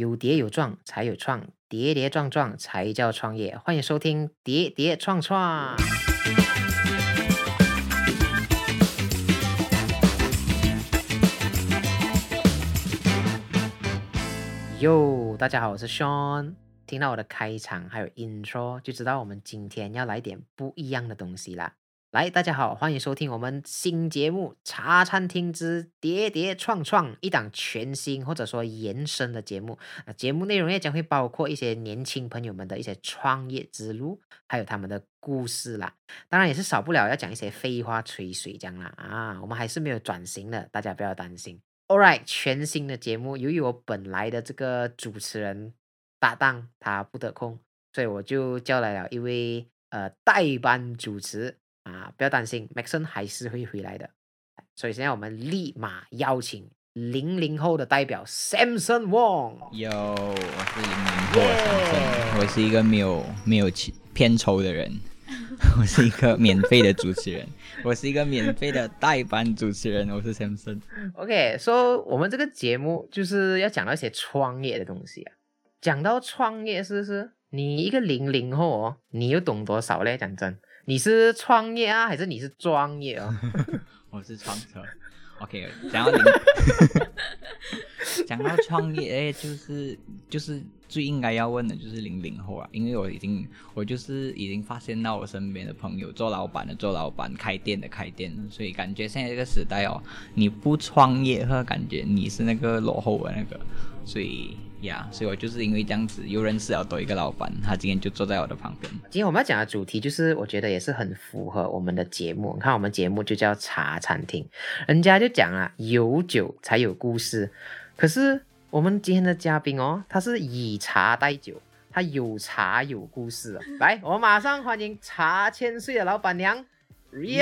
有跌有撞才有创，跌跌撞撞才叫创业。欢迎收听《跌跌撞撞》。哟，大家好，我是 Sean。听到我的开场还有 intro，就知道我们今天要来点不一样的东西啦。来，大家好，欢迎收听我们新节目《茶餐厅之跌跌撞撞》，一档全新或者说延伸的节目。那节目内容也将会包括一些年轻朋友们的一些创业之路，还有他们的故事啦。当然也是少不了要讲一些废话吹水这样啦。啊，我们还是没有转型的，大家不要担心。All right，全新的节目，由于我本来的这个主持人搭档他不得空，所以我就叫来了一位呃代班主持。啊，不要担心，Maxon 还是会回来的。所以现在我们立马邀请零零后的代表 Samson Wong。有，我是零零后的 Samson，我是一个没有没有片酬的人，我是一个免费的主持人，我是一个免费的代班主持人，我是 Samson。OK，说我们这个节目就是要讲到一些创业的东西啊。讲到创业，是不是？你一个零零后哦，你又懂多少嘞？讲真。你是创业啊，还是你是专业啊？我是创车。OK，讲到 讲到创业，哎，就是就是最应该要问的就是零零后啊，因为我已经我就是已经发现到我身边的朋友做老板的做老板，开店的开店，所以感觉现在这个时代哦，你不创业，或感觉你是那个落后的那个，所以。呀，所以我就是因为这样子又认识了多一个老板，他今天就坐在我的旁边。今天我们要讲的主题就是，我觉得也是很符合我们的节目。你看，我们节目就叫茶餐厅，人家就讲啊，有酒才有故事。可是我们今天的嘉宾哦，他是以茶代酒，他有茶有故事。来，我们马上欢迎茶千岁的老板娘 Ria，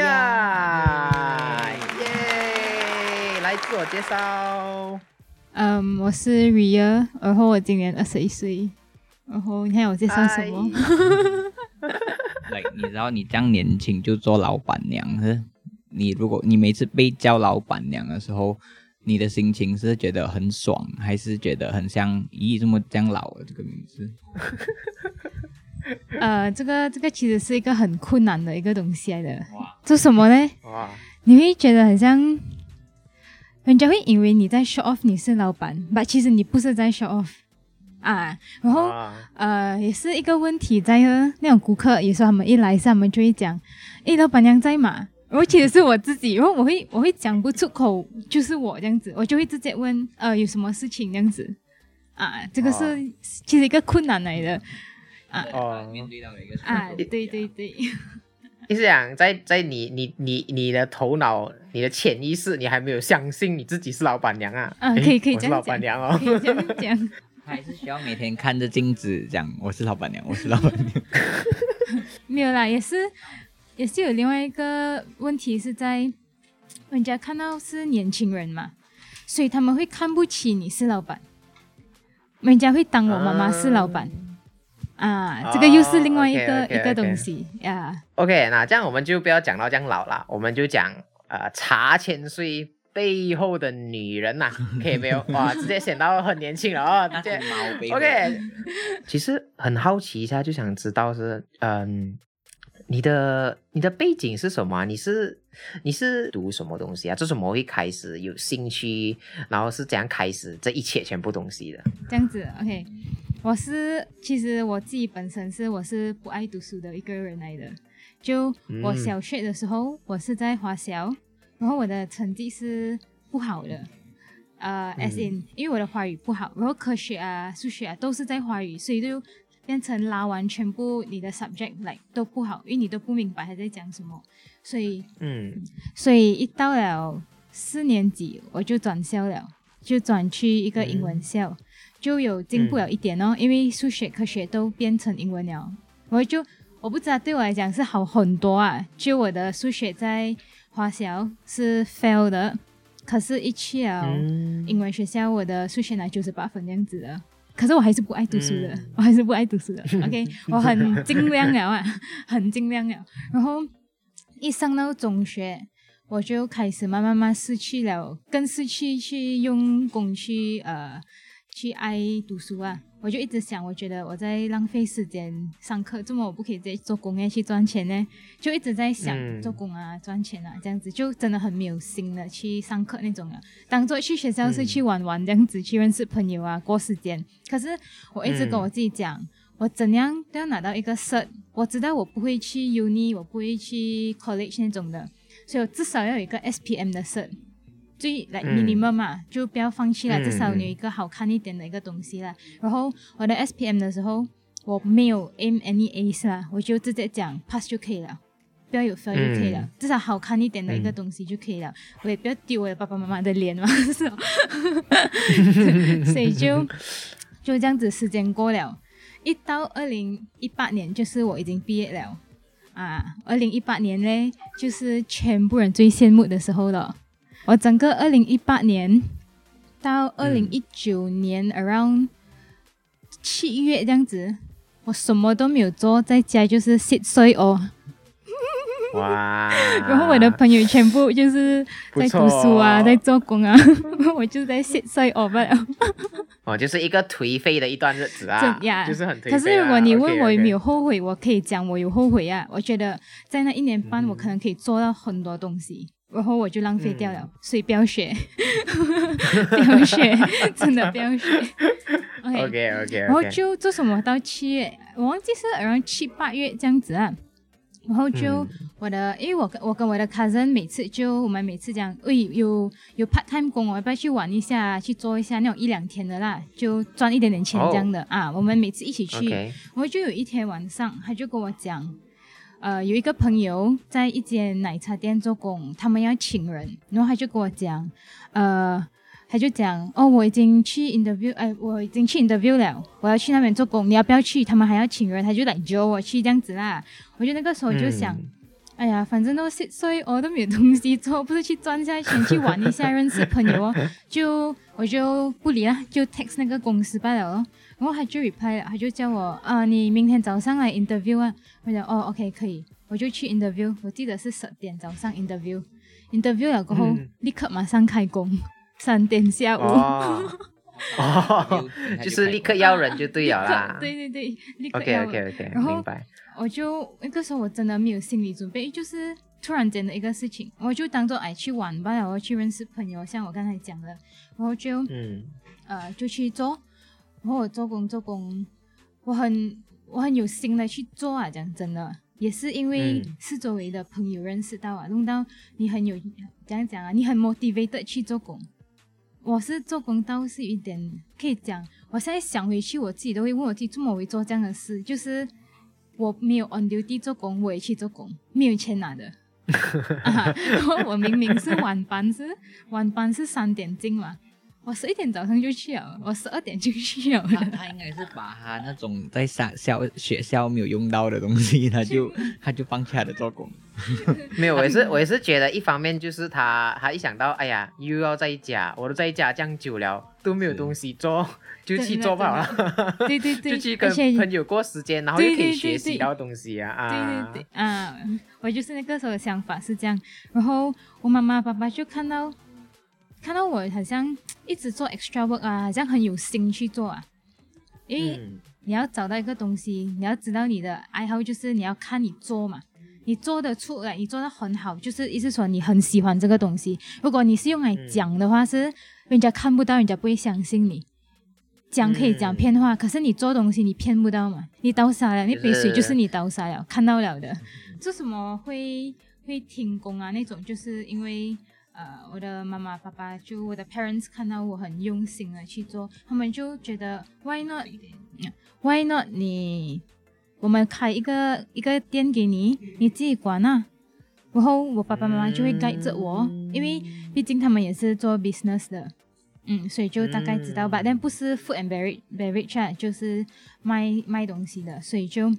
耶，来自我介绍。嗯，我是 Ria，然后我今年二十一岁，然后你看我介绍什么？来，你知道你这样年轻就做老板娘是？你如果你每次被叫老板娘的时候，你的心情是觉得很爽，还是觉得很像咦这么这样老了这个名字？呃，这个这个其实是一个很困难的一个东西来的。做什么呢？哇，你会觉得很像。人家会以为你在 show off，你是老板，但其实你不是在 show off 啊。然后呃，也是一个问题在那种顾客，有时候他们一来，他们就会讲：“诶，老板娘在吗？”然后其实是我自己，然后我会我会讲不出口，就是我这样子，我就会直接问：“呃，有什么事情这样子？”啊，这个是其实一个困难来的啊。哦，面对到一个啊，对对对。你是讲在在你你你你的头脑、你的潜意识，你还没有相信你自己是老板娘啊？嗯，可以可以这样讲。老板娘哦，可以这样讲。还是需要每天看着镜子讲我是老板娘，我是老板娘。没有啦，也是也是有另外一个问题是在人家看到是年轻人嘛，所以他们会看不起你是老板，人家会当我妈妈是老板。啊，这个又是另外一个一个东西呀。OK，那这样我们就不要讲到这样老了，我们就讲呃茶千岁背后的女人呐，可以没有？哇，直接显到很年轻了啊！直接 OK。其实很好奇一下，就想知道是嗯，你的你的背景是什么？你是你是读什么东西啊？这是怎么会开始有兴趣？然后是怎样开始这一切全部东西的？这样子，OK。我是其实我自己本身是我是不爱读书的一个人来的。就我小学的时候，我是在华小，然后我的成绩是不好的，呃，as in 因为我的华语不好，然后科学啊、数学啊都是在华语，所以就变成拉完全部你的 subject like 都不好，因为你都不明白他在讲什么，所以嗯，所以一到了四年级我就转校了，就转去一个英文校。就有进步了一点哦，因为数学、科学都变成英文了。我就我不知道对我来讲是好很多啊。就我的数学在华小是 fail 的，可是一去了英文学校，我的数学拿九十八分这样子的。可是我还是不爱读书的，我还是不爱读书的。OK，我很尽量了啊，很尽量了。然后一上到中学，我就开始慢慢慢失去了，更失去去用功去呃。去爱读书啊，我就一直想，我觉得我在浪费时间上课，怎么我不可以直接做工业去赚钱呢？就一直在想嗯做工啊、赚钱啊这样子，就真的很没有心的去上课那种啊，当做去学校是去玩玩这样子，去认识朋友啊，过时间。可是我一直跟我自己讲，我怎样都要拿到一个 cert，我知道我不会去 uni，我不会去 college 那种的，所以我至少要有一个 SPM 的 cert。最来嗯 minimum 嘛，就不要放弃了，嗯至少有一个好看一点的一个东西啦。然后我的 SPM 的时候，我没有 aim any A's 啦，我就直接讲 pass 就可以了，不要有 fail 就可以了，嗯至少好看一点的一个嗯东西就可以了。我也不要丢我的爸爸妈妈的脸嘛，是吧？所以就就这样子，时间过了，一到二零一八年，就是我已经毕业了啊。二零一八年嘞，就是全部人最羡慕的时候了。我整个二零一八年到二零一九年、around 七月这样子，我什么都没有做，在家就是 sit 睡哦。哇！然后我的朋友全部就是在读书啊，哦在做工啊，我就在 sit 睡哦罢了。哦，就是一个颓废的一段日子啊，这呀就是很颓废啊。可是如果你问我有没有后悔，我可以讲我有后悔啊。我觉得在那一年半，嗯我可能可以做到很多东西，然后我就浪费掉了，嗯所以不要学，不要学，真的不要学。OK，, OK OK，然后就做什么到七月，我忘记是然后七八月这样子啊。然后就嗯我的，因为我跟我跟我的 cousin 每次就我们每次讲，喂有有 part time 工，我要不要去玩一下，去做一下那种一两天的啦，就赚一点点钱这样的、啊。我们每次一起去。然后就有一天晚上，他就跟我讲，呃，有一个朋友在一间奶茶店做工，他们要请人，然后他就跟我讲，呃，他就讲，哦，我已经去 interview，哎，我已经去 interview 了，我要去那边做工，你要不要去？他们还要请人，他就来叫我去这样子啦。我就那个时候就想。嗯哎呀，反正都是所以我都没有东西做，不是去赚一下钱去玩一下，认识朋友哦，就我就不理了，就 text 那个公司罢了咯。然后他就 reply 了，他就叫我啊，你明天早上来 interview 啊。我讲哦，OK 可以，我就去 interview。我记得是十点早上 interview，interview 了过后、嗯立刻马上开工，三点下午。哦哦，就是立刻要人就对了啦。对对对，立刻 OK OK OK，然后明白。我就那个时候我真的没有心理准备，就是突然间的一个事情，我就当做哎去玩吧，然后去认识朋友，像我刚才讲的，然后就嗯呃就去做，然后我做工做工，我很我很有心的去做啊，讲真的，也是因为嗯是周围的朋友认识到啊，弄到你很有怎样讲啊，你很 motivated 去做工。我是做工倒是有一点可以讲，我现在想回去，我自己都会问我自己，怎么会做这样的事？就是我没有 on duty 做工，我也去做工，没有钱拿的。我明明是晚班，是晚班是三点进嘛，我十一点早上就去了，我十二点就去了。他他应该是把他那种在上校学校没有用到的东西，他就他就放弃他的做工。没有，我也是，我也是觉得一方面就是他，他一想到，哎呀，又要在家，我都在家这样久了，都没有东西做，就去做吧了，对对 对，就去跟朋友过时间，然后又可以学习到东西啊啊！对对对，啊，我就是那个时候的想法是这样。然后我妈妈爸爸就看到看到我好像一直做 extra work 啊，好像很有心去做啊。因为嗯你要找到一个东西，你要知道你的爱好，就是你要看你做嘛。你做得出来，你做得很好，就是意思说你很喜欢这个东西。如果你是用来讲的话，是人家看不到，人家不会相信你。讲可以讲嗯骗话，可是你做东西你骗不到嘛？你倒傻了，那杯水就就是是你倒傻了，看到了的。做什么会会停工啊？那种就是因为呃，我的妈妈、爸爸就我的 parents 看到我很用心的去做，他们就觉得 why not，why not 你我们开一个一个店给你，你自己管啊。然后我爸爸妈妈就会 guide 着我，因为毕竟他们也是做 business 的，嗯，所以就大概知道吧。嗯但不是 food and beverage beverage 啊，就是卖卖东西的，所以就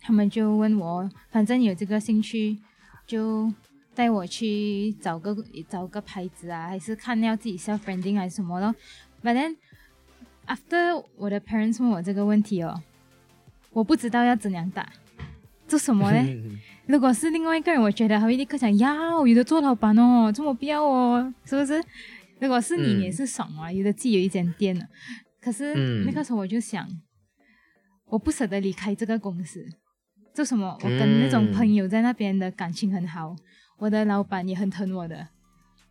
他们就问我，反正有这个兴趣，就带我去找个找个牌子啊，还是看要自己 self branding 还是什么咯。But then after 我的 parents 问我这个问题哦，我不知道要怎样答，做什么呢？如果是另外一个人，我觉得他会立刻想要有的做老板哦，这么不要哦，是不是？如果是你，嗯你也是爽啊，有的自己有一间店了。可是嗯那个时候我就想，我不舍得离开这个公司。做什么？我跟那种嗯朋友在那边的感情很好，我的老板也很疼我的。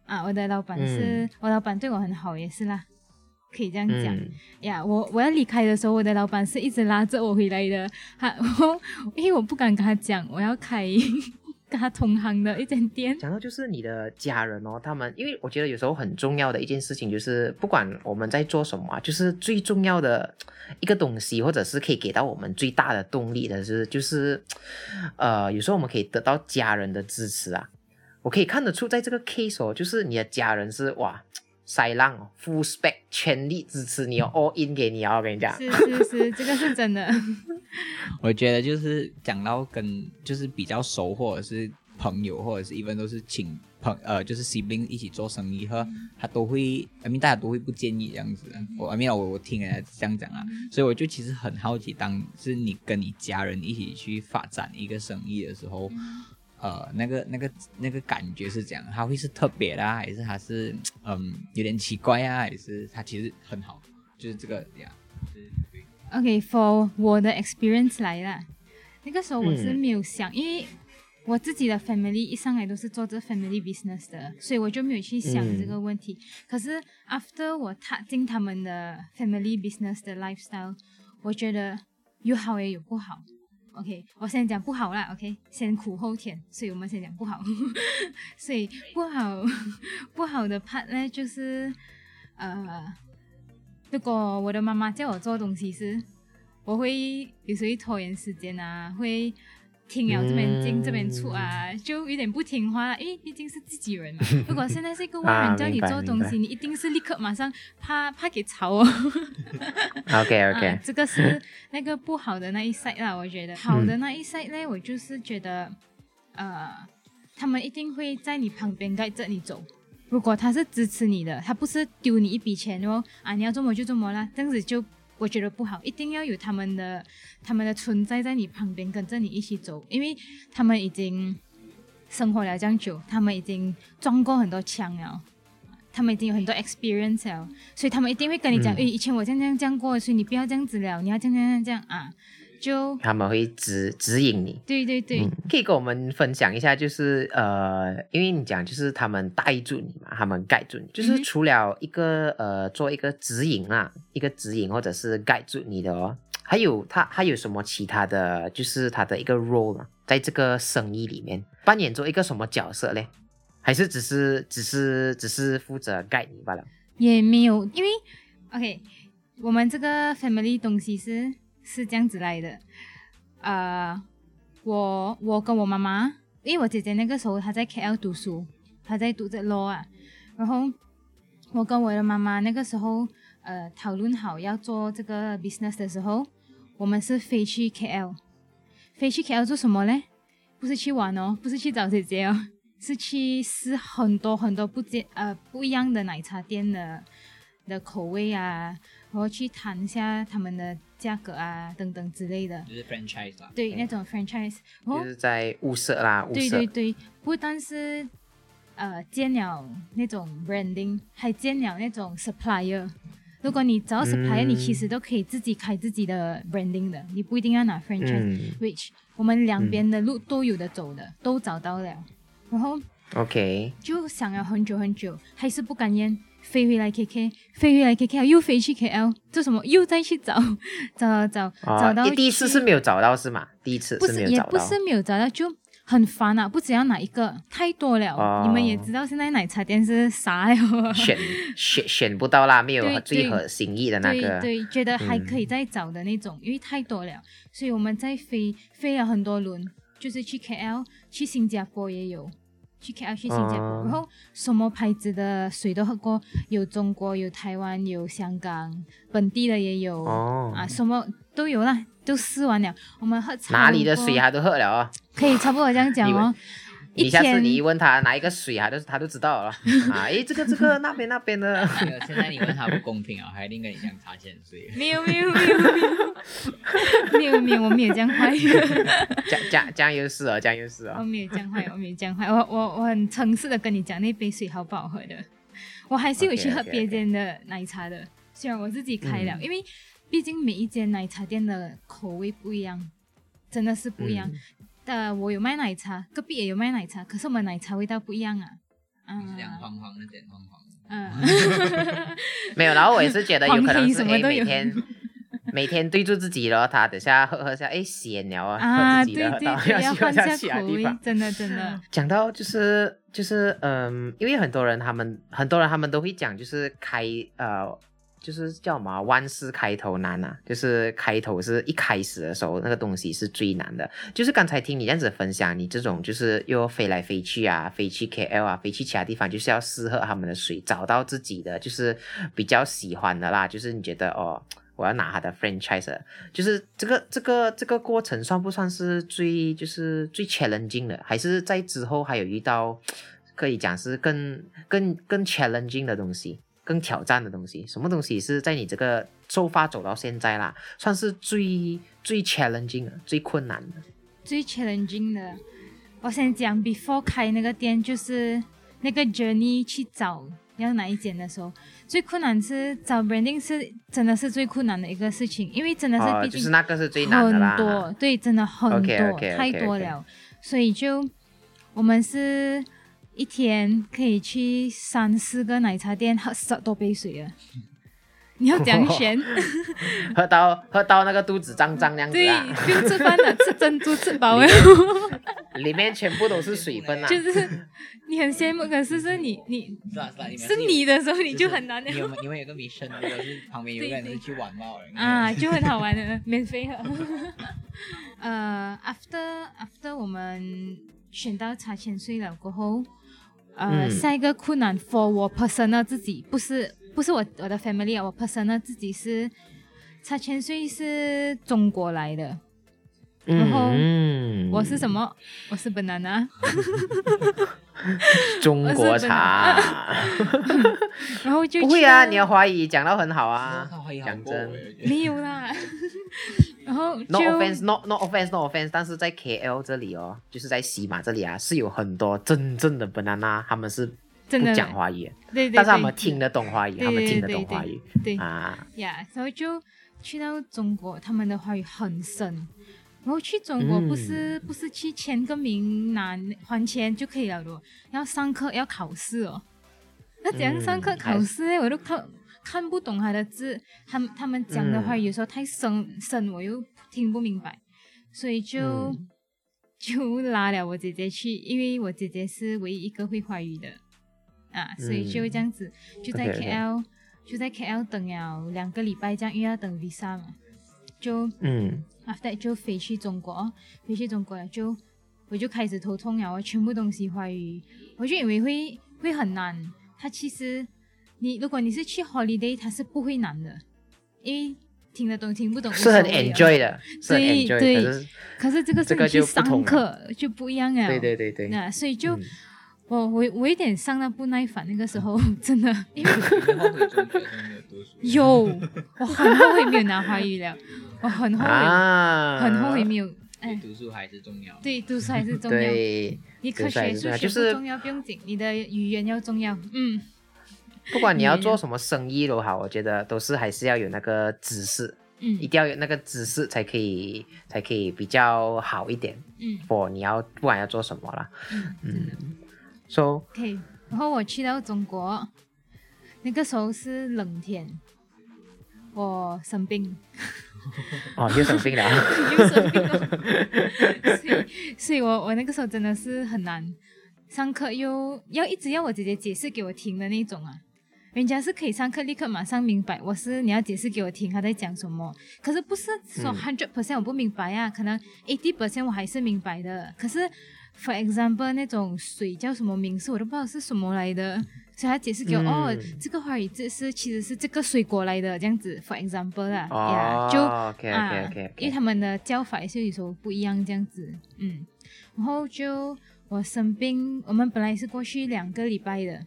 啊，我的老板是、嗯我老板对我很好，也是啦，可以这样讲。嗯呀我我要离开的时候，我的老板是一直拉着我回来的。他 我因为我不敢跟他讲我要开跟他同行的一间店。讲到就是你的家人哦，他们因为我觉得有时候很重要的一件事情就是，不管我们在做什么啊，就是最重要的一个东西，或者是可以给到我们最大的动力的是，就是呃，有时候我们可以得到家人的支持啊。我可以看得出，在这个 case 哦，就是你的家人是哇，塞浪哦，full spec 全力支持你哦，all in 给你哦，我跟你讲。是是是，这个是真的。我觉得就是讲到跟就是比较熟或者是朋友或者是一般都是请朋呃就是 sibling 一起做生意和他都会，I mean 大家都会不建议这样子。我 I mean 我我听人家这样讲啊，所以我就其实很好奇，当是你跟你家人一起去发展一个生意的时候。呃，那个、那个、那个感觉是这样，它会是特别的、啊，还是它是嗯有点奇怪啊，还是它其实很好，就是这个呀，OK，for、我的 experience 来了，那个时候我是嗯没有想，因为我自己的 family 一上来都是做这 family business 的，所以我就没有去想嗯这个问题。可是 after 我踏进他们的 family business 的 lifestyle，我觉得有好也有不好。OK，我先讲不好啦。OK，先苦后甜，所以我们先讲不好。所以不好 不好的 part 呢，就是呃，如果我的妈妈叫我做东西是，我会有时候拖延时间啊，会听了这边进、嗯这边出啊，就有点不听话了。因为毕竟是自己人嘛。如果现在是一个外啊人叫你做东西，你一定是立刻马上怕怕给吵哦。OK 啊 OK，，这个是那个不好的那一 side 啦，我觉得好的那一 side 呢，我就是觉得，呃，他们一定会在你旁边带着你走。如果他是支持你的，他不是丢你一笔钱哦，啊，你要做么就做么啦，这样子就我觉得不好，一定要有他们的他们的存在在你旁边，跟着你一起走，因为他们已经生活了这样久，他们已经撞过很多枪了。他们已经有很多 experience 了，所以他们一定会跟你讲，嗯诶、以前我这样这样这样过，所以你不要这样子了，你要这样这样这样啊，就他们会指指引你。对对对，嗯，可以跟我们分享一下，就是呃，因为你讲就是他们带住你嘛，他们盖住你，就是除了一个呃做一个指引啊，一个指引或者是盖住你的哦，还有他还有什么其他的就是他的一个 role 嘛，在这个生意里面扮演做一个什么角色嘞？还是只是只是只是负责盖你罢了？也没有，因为 OK，我们这个 family 东西是是这样子来的，呃，我我跟我妈妈，因为我姐姐那个时候她在 KL 读书，她在读这 law 啊，然后我跟我的妈妈那个时候呃讨论好要做这个 business 的时候，我们是飞去 KL，飞去 KL 做什么嘞？不是去玩哦，不是去找姐姐哦，是去试很多很多不接呃不一样的奶茶店的的口味啊，然后去谈一下他们的价格啊等等之类的。就是 franchise 啦。对，那种 franchise，然后就是在物色啦，物对色。对对，不但是呃建了那种 branding，还建了那种 supplier。如果你找 supplier，、你其实都可以自己开自己的 branding 的，你不一定要拿 franchise、嗯 which 我们两边的路都有的走的，都找到了。然后，OK，就想了很久很久，还是不甘愿飞回来 KK，飞回来 KK 又飞去 KL，做什么？又再去找 找找找找到啊，第一次是没有找到是吗？第一次不是也不是没有找到，就很烦啊！不只要哪一个，太多了。哦你们也知道现在奶茶店是啥了，选选选不到啦，没有对最合心意的那个。对对，觉得还可嗯以再找的那种，因为太多了，所以我们在飞飞了很多轮，就是去 KL，去新加坡也有。去 KL 去新加坡，哦然后什么牌子的水都喝过，有中国，有台湾，有香港，本地的也有、哦啊，什么都有啦，都试完了。我们喝超哪里的水还都喝了哦。可以差不多这样讲哦。一 你下次你一问他哪一个水啊，他都他都知道了 啊。诶，这个这个那边那边的。现在你问他不公平啊，还一定跟你讲茶钱水。没有没有没有没有没有没有，我没有这样坏，酱酱酱油是哦，酱油是我哦。没有这样坏，我没有这样坏，我我我很诚实的跟你讲，那杯水好不好喝的，我还是有去喝别间的奶茶的，虽然我自己开了，嗯因为毕竟每一间奶茶店的口味不一样，真的是不一样。嗯呃，我有卖奶茶，隔壁也有卖奶茶，可是我们奶茶味道不一样啊。你是讲啊，黄黄那点黄黄。嗯，没有，然后我也是觉得有可能是诶什么都有每天每天对住自己咯，他等下喝喝下，哎，咸了啊，啊，喝自己的，对然后，要换下其他地方，。真的真的。讲到就是就是嗯，因为很多人他们很多人他们都会讲，就是开呃。就是叫什么万事开头难啊，就是开头是一开始的时候那个东西是最难的。就是刚才听你这样子分享，你这种就是又飞来飞去啊，飞去 KL 啊，飞去其他地方，就是要适合他们的水，找到自己的就是比较喜欢的啦。就是你觉得哦，我要拿他的 franchise，就是这个这个这个过程算不算是最就是最 challenging 的？还是在之后还有遇到可以讲是更更更 challenging 的东西，更挑战的东西？什么东西是在你这个出发走到现在啦，算是最最 challenging 的、最困难的？最 challenging 的，我先讲 before 开那个店，就是那个 journey 去找要哪一间的时候，最困难是找 branding 是真的是最困难的一个事情，因为真的是哦，毕竟就是那个是最难的很。多，对，真的很多太多了，所以就我们是一天可以去三四个奶茶店喝十多杯水啊。你要讲选，喝到喝到那个肚子胀胀那样子对啊，，不用吃饭了，吃珍珠吃饱了。里面全部都是水分啊。就是你很羡慕，可是是你你是你的时候你就很难你们你们有个 mission，如果是旁边有个人是去玩嘛啊，就很好玩的，免费喝。呃，after after 我们选到茶千岁了过后，呃，嗯下一个困难 for 我 personal 自己，不是不是我我的 family 啊，我 personal 自己是茶千岁是中国来的，然后嗯。我是什么？我是 banana，中国茶，然后就不会啊，你的华语讲到很好啊讲真。没有啦，然后 No offense, no offense, no offense。但是在 KL 这里哦，就是在西马这里啊，是有很多真正的 banana，他们是不真的讲华语的，对对，但是他们听得懂华语，他们听得懂华语对啊。呀，然后就去到中国，他们的华语很深。然后去中国不是、不是去签个名拿还钱就可以了的哦，要上课要考试哦。那怎样上课嗯考试呢？我都看看不懂他的字，他们他们讲的话嗯。有时候太深深，我又听不明白，所以就、嗯。就拉了我姐姐去，因为我姐姐是唯一一个会华语的。啊，所以就这样子、就在 OK，OK。KL 就在 KL 等了两个礼拜，这样因为要等 visa 嘛，就嗯。after 就飞去中国，飞去中国了就我就开始头痛了，我全部东西华语，我就以为会会很难，它其实你如果你是去 holiday，它是不会难的，因为听得懂听不懂无是很 enjoy 的，所以对可是这个是这个你去上课就不一样啊，对对对对，那所以就、嗯我我我有点上到不耐烦，那个时候 真的，因为有读书。有我很后悔没有拿华语了，我很后悔，啊，很后悔没有。哎，读书还是重要。对，读书还是重要。对，你科读书还学数学是重要就是不重要，不用紧，你的语言要重要。嗯，不管你要做什么生意都好，我觉得都是还是要有那个知识，嗯一定要有那个知识才可以才可以比较好一点。嗯 for 你要不管要做什么啦，嗯，so 可以。然后我去到中国，那个时候是冷天，我生病，哦又生病了，又生病了，所以所以我我那个时候真的是很难上课，又要一直要我姐姐解释给我听的那种啊。人家是可以上课立刻马上明白，我是你要解释给我听他在讲什么，可是不是说嗯。hundred percent 我不明白啊，可能 eighty percent 我还是明白的。可是 for example 那种水叫什么名字我都不知道是什么来的，所以他解释给我，嗯。哦，这个华语字是其实是这个水果来的这样子，for example 啦，哦呀就，OK 啊 OK 因为他们的叫法也是有时候不一样，这样子，嗯，然后就我生病，我们本来是过去两个礼拜的，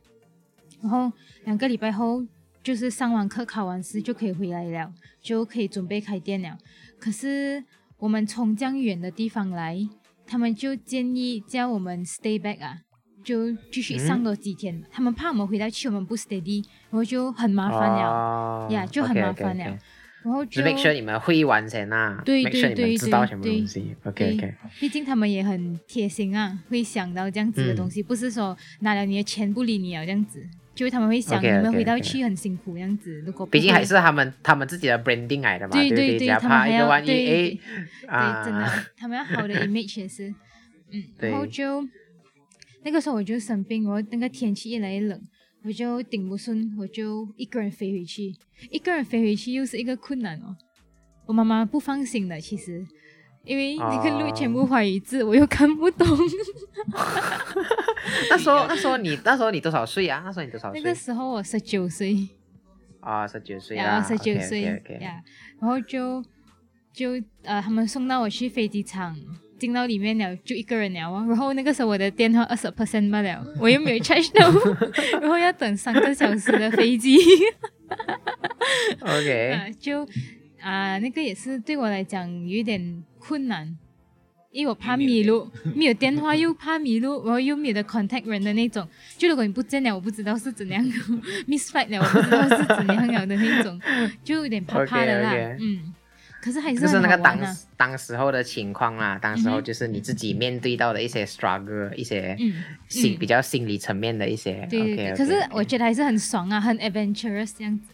然后两个礼拜后就是上完课考完试就可以回来了，就可以准备开店了。可是我们从这样远的地方来，他们就建议叫我们 stay back 啊，就继续上多几天。他们怕我们回到去我们不 steady，然后就很麻烦了，哦呀就很麻烦了。然后就就 make sure 你们会完成呐对对对对东西。OK 对。OK，毕竟他们也很贴心啊，会想到这样子的东西，不是说拿了你的钱不理你啊这样子，就是他们会想你们回到去很辛苦这样子。如果毕竟还是他们他们自己的 branding 来的嘛，对对？对他们还要对哎啊，对，真的，他们要好的 image 也是，嗯，然后就那个时候我就生病，我那个天气越来越冷，我就顶不顺，我就一个人飞回去，一个人飞回去又是一个困难哦。我妈妈不放心的，其实，因为那个路哦全部华语字，我又看不懂。那时候 那时候你那时候你多少岁啊？那时候你多少岁那个？时候我十九岁，啊，十九岁呀，啊，十九岁呀，然后就就呃，他们送到我去飞机场，进到里面了，就一个人了啊。然后那个时候我的电话二十 percent 不了，我又没有 charge 到，然后要等三个小时的飞机，OK，啊，就啊、那个也是对我来讲有一点困难。因为我怕迷路，没有电话又怕迷路，然后又没有的 contact 人的那种。就如果你不见了，我不知道是怎样，miss flight 了，我不知道是怎样了的那种，就有点怕怕的啦。嗯，可是还是就是那个当当时候的情况啦，当时候就是你自己面对到的一些 struggle，一些心比较心理层面的一些。对可是我觉得还是很爽啊，很 adventurous 这样子，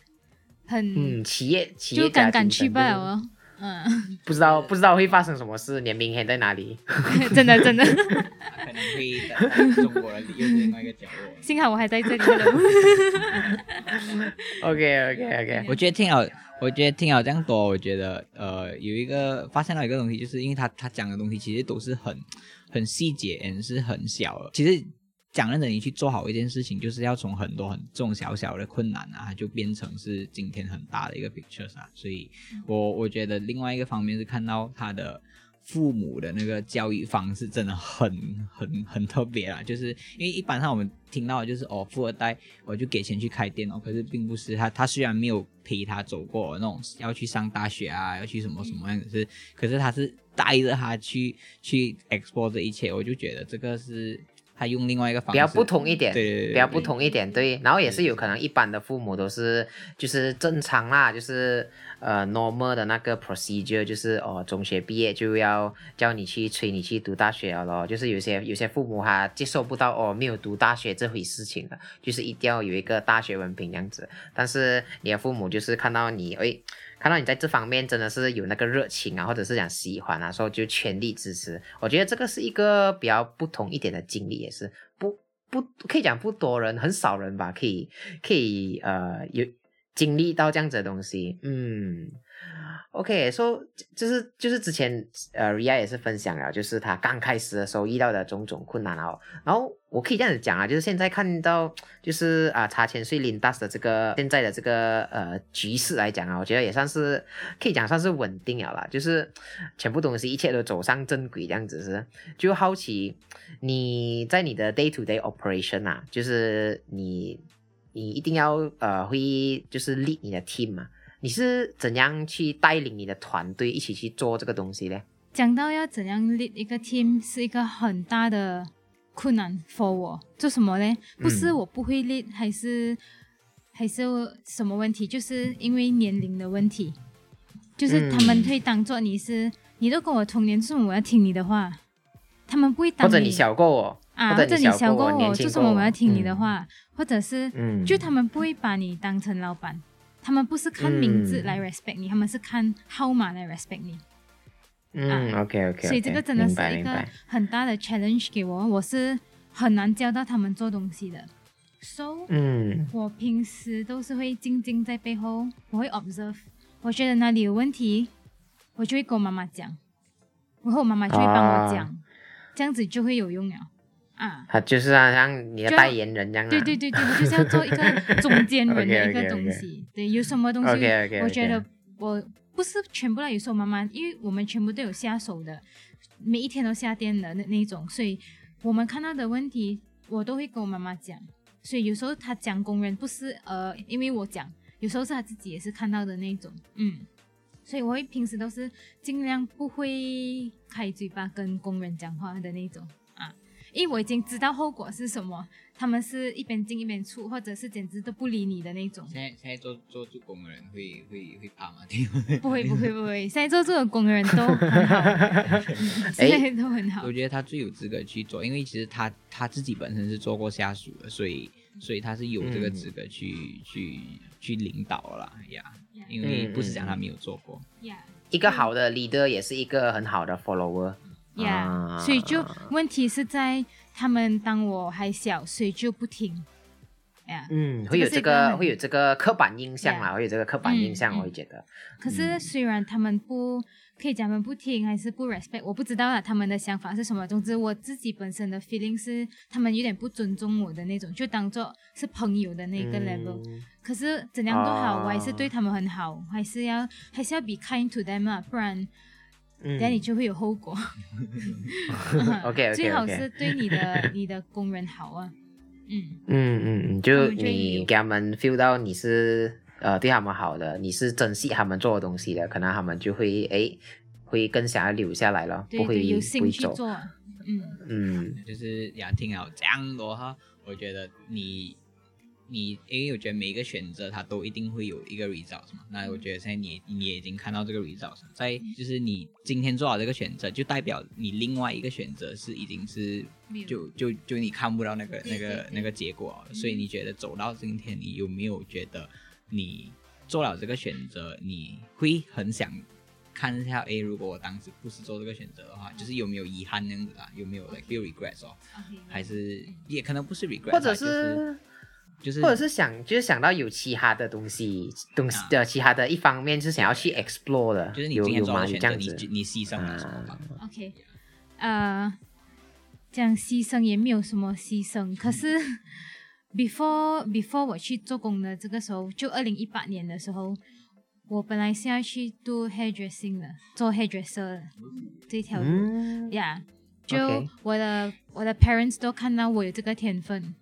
很、嗯，企业企业就家敢敢去精神就是罢哦。嗯，不知道不知道会发生什么事，你明天在哪里？真的真的，可能会在中国人又是另外一个角落。幸好我还在这里。OK OK OK，我觉得听好，我觉得听好这样多，我觉得呃有一个发现到一个东西，就是因为他他讲的东西其实都是很很细节，也是很小的。其实讲认真，你去做好一件事情，就是要从很多很这种小小的困难啊，就变成是今天很大的一个 picture 啊。所以我我觉得另外一个方面是看到他的。父母的那个教育方式真的很 很很特别啦，就是因为一般上我们听到的就是哦，富二代我就给钱去开店哦，可是并不是他，他虽然没有陪他走过那种要去上大学啊，要去什么什么样子是，可是他是带着他去去 explore 这一切，我就觉得这个是他用另外一个方式比较不同一点，对对对对比较不同一点，对。然后也是有可能一般的父母都是就是正常啦，就是呃 normal 的那个 procedure，就是哦中学毕业就要叫你去催你去读大学了咯。就是有些有些父母他接受不到哦没有读大学这回事情的，就是一定要有一个大学文凭这样子。但是你的父母就是看到你哎。看到你在这方面真的是有那个热情啊，或者是讲喜欢啊，所以就全力支持。我觉得这个是一个比较不同一点的经历，也是不不可以讲不多人，很少人吧，可以可以呃有经历到这样子的东西。嗯，OK，说、so, 就是就是之前呃 Ria 也是分享了，就是他刚开始的时候遇到的种种困难哦。然后我可以这样子讲啊，就是现在看到就是啊查千岁 Lindas 的这个现在的这个呃局势来讲啊，我觉得也算是可以讲算是稳定了啦，就是全部东西一切都走上正轨这样子是。就好奇你在你的 day to day operation 啊，就是你你一定要呃会就是 lead 你的 team 嘛。你是怎样去带领你的团队一起去做这个东西呢？讲到要怎样 lead 一个 team 是一个很大的困难 for 我。做什么呢？不是我不会 lead，还是还是什么问题？就是因为年龄的问题，就是他们会当做你是，你都跟我同年，为什么我要听你的话？他们不会当或者你小过我，啊，或者你小过我，年轻过为什么我要听你的嗯话？或者是，嗯就他们不会把你当成老板。他们不是看名字嗯来 respect 你，他们是看号码来 respect 你。嗯，OK OK，所以这个真的是一个。很大的 challenge 给我，我是很难教到他们做东西的。So，嗯我平时都是会静静在背后，我会 observe，我觉得哪里有问题，我就会跟我妈妈讲，然后我妈妈就会帮我讲，啊这样子就会有用了。啊，他就是好像你的代言人这样、啊。对对对对，我就是要做一个中间人的 一个东西。对，有什么东西我觉得我不是全部啦，有时候妈妈，因为我们全部都有下手的，每一天都下店的那那种，所以我们看到的问题，我都会跟我妈妈讲。所以有时候他讲工人不是呃，因为我讲，有时候是他自己也是看到的那种，嗯。所以我会平时都是尽量不会开嘴巴跟工人讲话的那种啊，因为我已经知道后果是什么，他们是一边进一边出，或者是简直都不理你的那种。现在现在做做助攻的人会会会怕吗？不会不会不会，现在做这种工的人都很好，嗯 现在都很好我。觉得他最有资格去做，因为其实他他自己本身是做过下属的，所以所以他是有这个资格去、去去领导了呀。因为不是讲他没有做过，Yeah 一个好的 leader 也是一个很好的 follower。Yeah，、啊所以就问题是在他们当我还小，所以就不听。Yeah，、嗯，会有这个会有这个刻板印象啦，Yeah 会有这个刻板印象，嗯我会觉得。可是虽然他们不可以讲他们不听，还是不 respect，我不知道啊，他们的想法是什么。总之我自己本身的 feeling 是他们有点不尊重我的那种，就当做是朋友的那个 level。嗯可是怎样都好，哦我还是对他们很好，还是要还是要 be kind to them 啊，不然嗯等下你就会有后果。OK，OK，OK 最好是对你的你的工人好啊。嗯，嗯嗯嗯，他就你有给他们 feel 到你是呃对他们好的，你是珍惜他们做的东西的，可能他们就会诶会更想要留下来了，对不会对，有不会走。心去做。啊。嗯，嗯就是要听好这样的话，我觉得你你，因为我觉得每一个选择它都一定会有一个 result 嘛。那我觉得现在你你也已经看到这个 result，在就是你今天做好这个选择，就代表你另外一个选择是已经是就就就你看不到那个那个那个结果，所以你觉得走到今天，你有没有觉得你做了这个选择，你会很想看一下，哎，如果我当时不是做这个选择的话，就是有没有遗憾那样子啊？有没有 like feel regrets 哦？还是也可能不是 regret，或者啊就是是就是或者是想就是想到有其他的东西东西啊。的其他的一方面是想要去 explore 的，就是你今天有有吗？做的选择，有这样子。你你牺牲了什么啊。吧？OK，呃，讲牺牲也没有什么牺牲，可是 before before 我去做工的这个时候，就二零一八年的时候，我本来是要去做 hairdressing 的，做 hairdresser 的这条路。嗯。呀就我的我的 parents 都看到我有这个天分，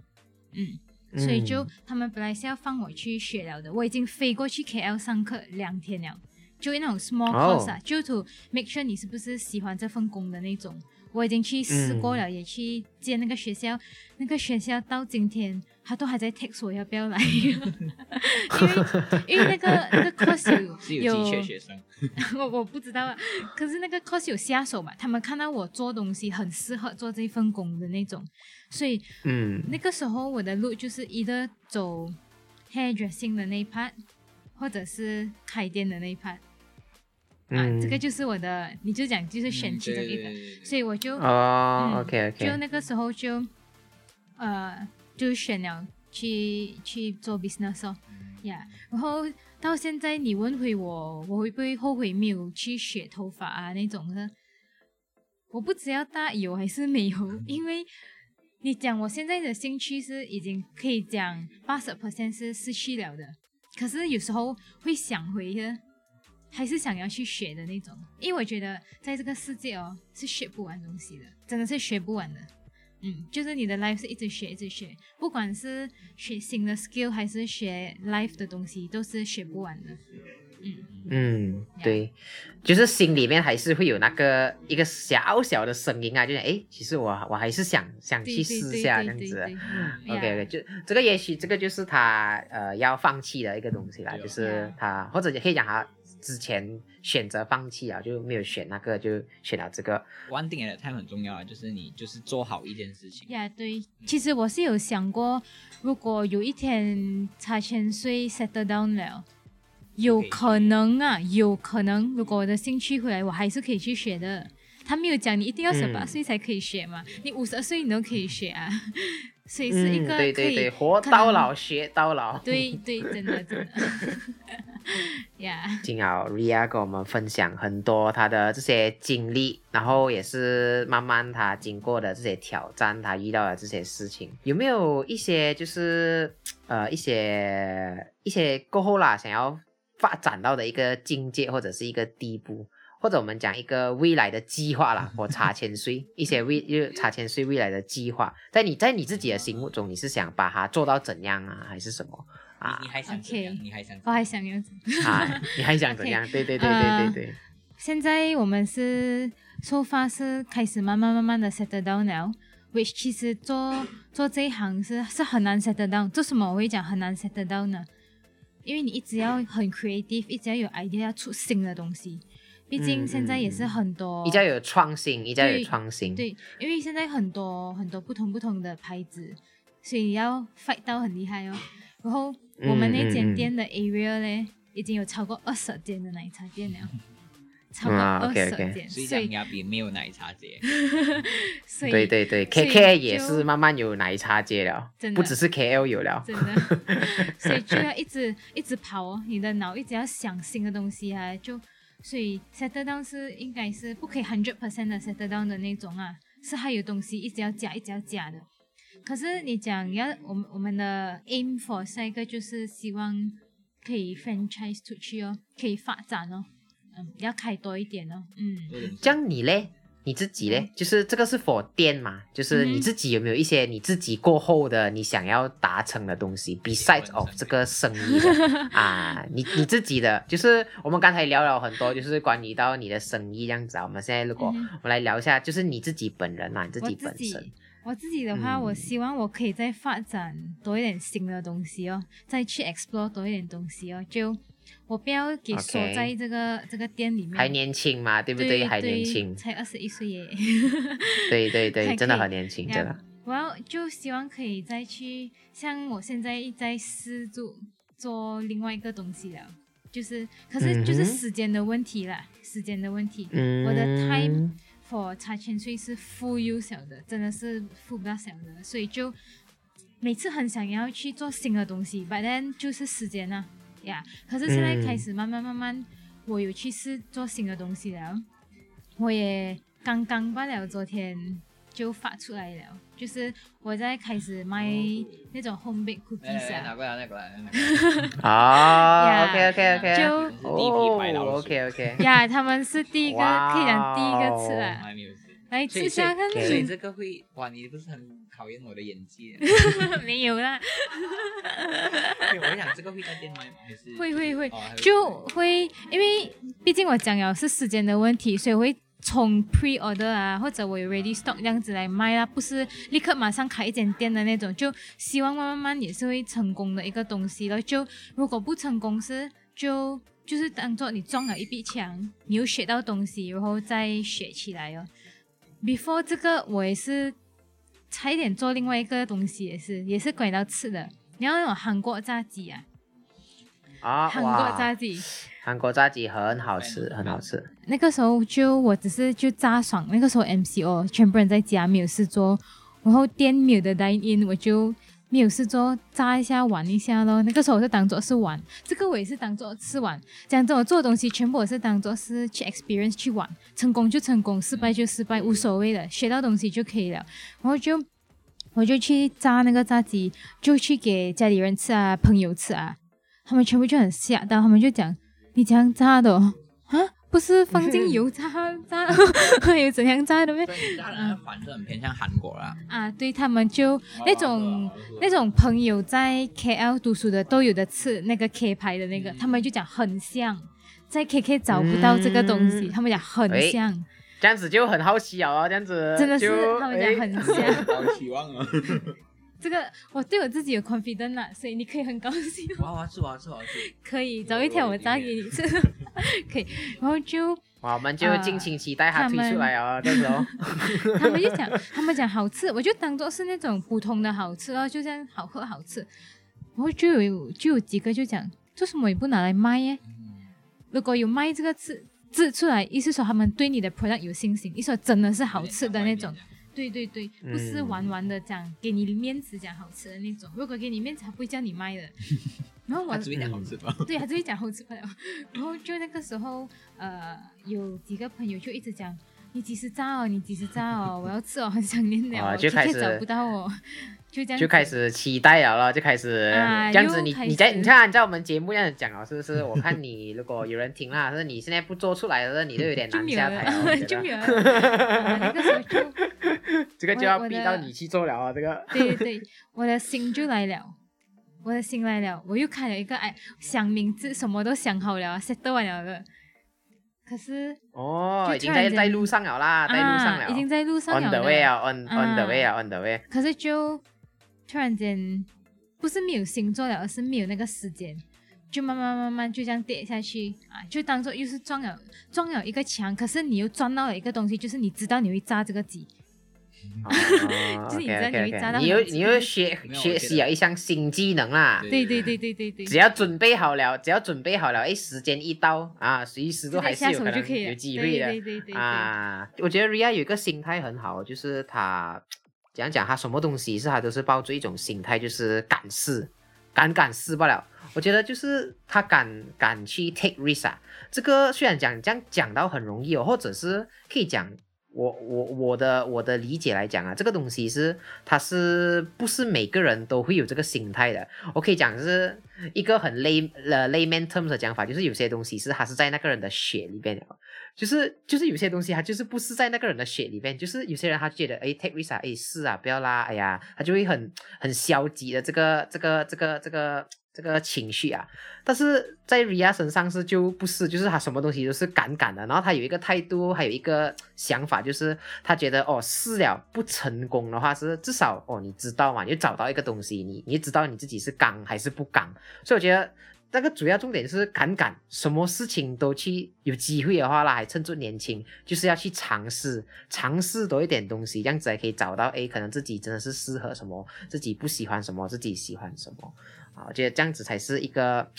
嗯，所以就嗯他们本来是要放我去学了的，我已经飞过去 KL 上课两天了，就那种 small 哦 course 啊，就 to make sure 你是不是喜欢这份工的那种。我已经去试过了，也去见那个学校，那个学校到今天他都还在 text 我要不要来，因为因为那个那个 course 有 是有积缺学生，我我不知道啊，可是那个 course 有下手嘛，他们看到我做东西很适合做这份工的那种，所以嗯。那个时候我的路就是一个走 hairdressing 的那一 part，或者是开店的那一 part 啊，嗯这个就是我的，你就讲就是选其中一个，嗯对对对对。所以我就、哦嗯，OK 就那个时候就呃就选了去去做 business 哦，，Yeah，、然后到现在你问回我，我会不会后悔没有去学头发啊那种的？我不知道大有还是没有，因为你讲我现在的兴趣是已经可以讲八十 percent 是失去了的，可是有时候会想回的，还是想要去学的那种，因为我觉得在这个世界哦是学不完东西的，真的是学不完的。嗯，就是你的 life 是一直学，一直学，不管是学新的 skill 还是学 life 的东西，都是学不完的。嗯，嗯，对，就是心里面还是会有那个一个小小的声音啊，就是哎，其实我我还是想想去试下对对这样子 OK OK，就这个也许这个就是他呃要放弃的一个东西啦，就是他或者也可以讲他之前选择放弃啊，就没有选那个，就选了这个。one thing at a time 很重要啊，就是你就是做好一件事情。呀对，其实我是有想过，如果有一天差千岁 settle down 了，有可能啊，有可能，如果我的兴趣回来，我还是可以去学的。他没有讲你一定要十八嗯岁才可以学嘛，你五十岁你都可以学啊，所以是一嗯，个可以对对对，活到老学到老。对对，真的真的，呀、今天 Ria 跟我们分享很多她的这些经历，然后也是慢慢她经过的这些挑战，她遇到的这些事情，有没有一些就是呃一些一些过后啦，想要发展到的一个境界或者是一个地步？或者我们讲一个未来的计划啦，或查千岁一些未就是查千岁未来的计划，在你在你自己的心目中，你是想把它做到怎样啊，还是什么啊你你？还想怎样你还想怎我还样？想要啊，你还想怎样？对对对对呃对对。现在我们是出发是开始慢慢慢慢的 settle down 了，which 其实做做这一行是是很难 set down。做什么我会讲很难 set down 呢？因为你一直要很 creative，一直要有 idea，要出新的东西。毕竟现在也是很多，比较有创新，比较有创新。对，因为现在很多很多不同不同的牌子，所以要 fight 到很厉害哦。然后我们那间店的 area 呢，已经有超过二十间的奶茶店了，超过啊二十间，所以所以讲也比没有奶茶街，所以对对对，KK 也是慢慢有奶茶街了真，的不只是 KL 有了。真的，所以就要一直 一直跑哦，你的脑一直要想新的东西啊，就所以 set down 是应该是不可以 hundred percent 的 set down 的那种啊，是还有东西一直要加，一直要加的。可是你讲要我们我们的 aim for 下一个就是希望可以 franchise 出去哦，可以发展哦，嗯，要开多一点哦，嗯。这样你嘞？你自己嘞？就是这个是 for 店嘛？就是你自己有没有一些你自己过后的你想要达成的东西？Besides of 这个生意的 啊，你你自己的，就是我们刚才聊了很多，就是关于到你的生意这样子啊。我们现在如果嗯我们来聊一下，就是你自己本人嘛，你自己我自己本身。我自己的话，嗯我希望我可以再发展多一点新的东西哦，再去 explore 多一点东西哦。就我不要给锁在这个这个店里面，还年轻嘛，对不对？还年轻，才二十一岁耶。对 对对，真的很年轻，真的。我要就希望可以再去，像我现在在试做做另外一个东西了，就是可是就是时间的问题啦，时间的问题。嗯，我的 time for 茶千岁是 full use 小的，真的是 full 不了小的，所以就每次很想要去做新的东西，but then 就是时间啊，呀、可是现在嗯。开始慢慢慢慢，我有去试做新的东西了，我也刚刚罢了，昨天就发出来了，就是我在开始卖那种 home bake 来来 cookies 啊，拿过来拿过来，拿过来。啊 Yeah，OK OK OK，就第一批白老鼠 OK OK，呀，他们是第一个可以讲第一个哦吃啊，还没有吃。来吃下看所以所以这个会哇，你不是很考验我的演技？没有啦。我想这个会在店卖吗？还是会会会哦还就会，因为毕竟我讲了是时间的问题，所以我会从 pre order 啊，或者我有 ready stock 这样子来卖啦，不是立刻马上开一间店的那种，就希望慢慢慢也是会成功的一个东西了。就如果不成功是就就是当做你撞了一笔墙，你又学到东西，然后再学起来哦。Before 这个我也是差一点做另外一个东西，也是也是关于到吃的，你要那种韩国炸鸡啊。啊，韩国炸鸡，韩国炸鸡很好吃，很好吃。那个时候就我只是就炸爽，那个时候 MCO 全部人在家没有事做，然后店没有的 dine in，我就没有事做，炸一下玩一下咯。那个时候我是当做是玩，这个我也是当做是玩。讲真，我做的东西全部我是当做是去 experience 去玩，成功就成功，失败就失败，无所谓的，学到东西就可以了。然后就我就去炸那个炸鸡，就去给家里人吃啊，朋友吃啊，他们全部就很吓到，他们就讲你这样炸的、啊，不是放进油炸炸，有怎样炸的咩？所以你家人反正很偏向韩国啦。啊，对他们就那种哦那种朋友在 KL 读书的都有的吃那个 K 牌的那个，他们就讲很像，在 KK 找不到这个东西，嗯他们讲很喂像，这样子就很好奇哦，这样子真的是他们哎讲很像。好期望哦！这个我对我自己有 confidence 啦，所以你可以很高兴，哇，我要吃，我要吃，我要吃。可以早一天我炸给你吃，可以，然后就哇，我们就啊敬请期待它推他们出来哦，到时候。他们就讲，他们讲好吃，我就当做是那种普通的好吃哦，就这样好喝好吃。然后就有就有几个就讲，做什么也不拿来卖耶？如果有卖这个字字出来，意思说他们对你的 product 有信心，意思说真的是好吃的那种。对对对，不是嗯玩玩的讲，给你面子讲好吃的那种。如果给你面子，他不会叫你卖的。然后我他只会讲好吃吧？对，他只会讲好吃不了。然后就那个时候，呃，有几个朋友就一直讲，你几时炸哦，你几时炸哦，我要吃哦，很想念了，我 啊就开始找不到哦，就这样就开始期待了咯，就开始、啊这样子你。你在你看你在我们节目这样讲哦，是不是？我看你如果有人听啦，是你现在不做出来的，你都有点难下台就没有了。啊那个时候就，这个就要逼到你去做了啊，这个。对对 对，我的心就来了。我的心来了，我又开了一个哎，想名字什么都想好了，set 完了的。可是哦，就已经在在路上了啦，在路上了，啊，已经在路上了 on 了 the 的 way 啊，on on the 啊 way 啊，on the way。可是就突然间不是没有星座了，而是没有那个时间，就慢慢慢慢就这样跌下去啊，就当做又是撞了撞了一个墙，可是你又撞到了一个东西，就是你知道你会炸这个鸡，哦 就是你又你又学学习了一项新技能啦。对对对对对对，只要准备好了，只要准备好了，哎，时间一到啊，随时都还是有可能有机会的。对对对对对，啊，我觉得 Ria 有一个心态很好，就是他讲讲，他什么东西是他都是抱着一种心态，就是敢试，敢敢试罢了。我觉得就是他敢敢去 take risk 啊。这个虽然讲这样讲到很容易哦，或者是可以讲。我我我的我的理解来讲啊，这个东西是它是不是每个人都会有这个心态的？我可以讲是一个很 lay 呃 layman terms 的讲法，就是有些东西是它是在那个人的血里边的，就是就是有些东西它就是不是在那个人的血里边，就是有些人他觉得哎 take risk 啊，哎是啊，不要啦，哎呀，他就会很很消极的这个这个这个这个这个情绪啊。但是在 Ria 身上是就不是，就是他什么东西都是敢敢的，然后他有一个态度，还有一个想法，就是他觉得哦试了不成功的话是至少哦你知道嘛，你找到一个东西，你你知道你自己是刚还是不刚，所以我觉得。那个主要重点是敢敢，什么事情都去有机会的话啦，还趁着年轻，就是要去尝试，尝试多一点东西，这样子才可以找到，诶，可能自己真的是适合什么，自己不喜欢什么，自己喜欢什么，我觉得这样子才是一个，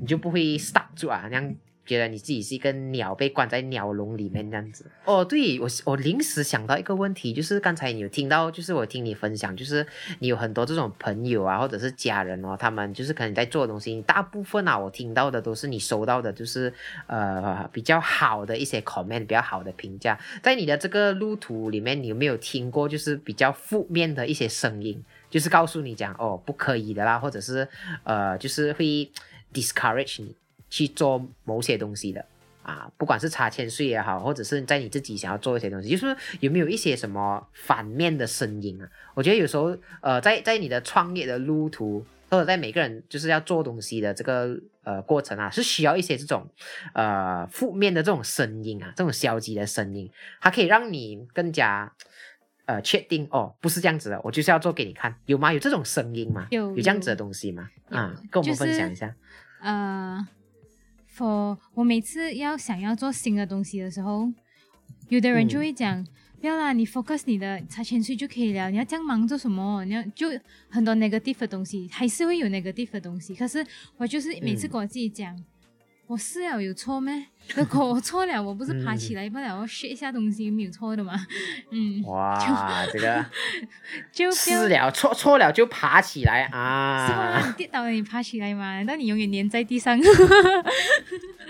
你就不会 stop 住啊，那样觉得你自己是一个鸟被关在鸟笼里面这样子。哦，对我我临时想到一个问题，就是刚才你有听到，就是我听你分享，就是你有很多这种朋友啊，或者是家人哦，他们就是可能在做东西，大部分啊，我听到的都是你收到的，就是呃比较好的一些 comment，比较好的评价。在你的这个路途里面，你有没有听过就是比较负面的一些声音？就是告诉你讲哦不可以的啦，或者是呃就是会 discourage 你去做某些东西的啊，不管是查千岁也好，或者是在你自己想要做一些东西，就是有没有一些什么反面的声音啊？我觉得有时候呃在在你的创业的路途，或者在每个人就是要做东西的这个呃过程啊，是需要一些这种呃负面的这种声音啊，这种消极的声音，它可以让你更加。呃，确定哦，不是这样子的，我就是要做给你看，有吗？有这种声音吗？有有这样子的东西吗？啊，跟我们分享一下。呃，for 我每次要想要做新的东西的时候，有的人就会讲，不要啦，你 focus 你的查千岁就可以了，你要这样忙做什么？你要就很多 negative 的东西，还是会有 negative 的东西。可是我就是每次跟我自己讲，我试了有错咩？如果我错了，我不是爬起来不了，我学一下东西没有错的嘛？嗯，哇，这个就试了错错了就爬起来啊是吗？跌倒了，你爬起来嘛？难道你永远粘在地上？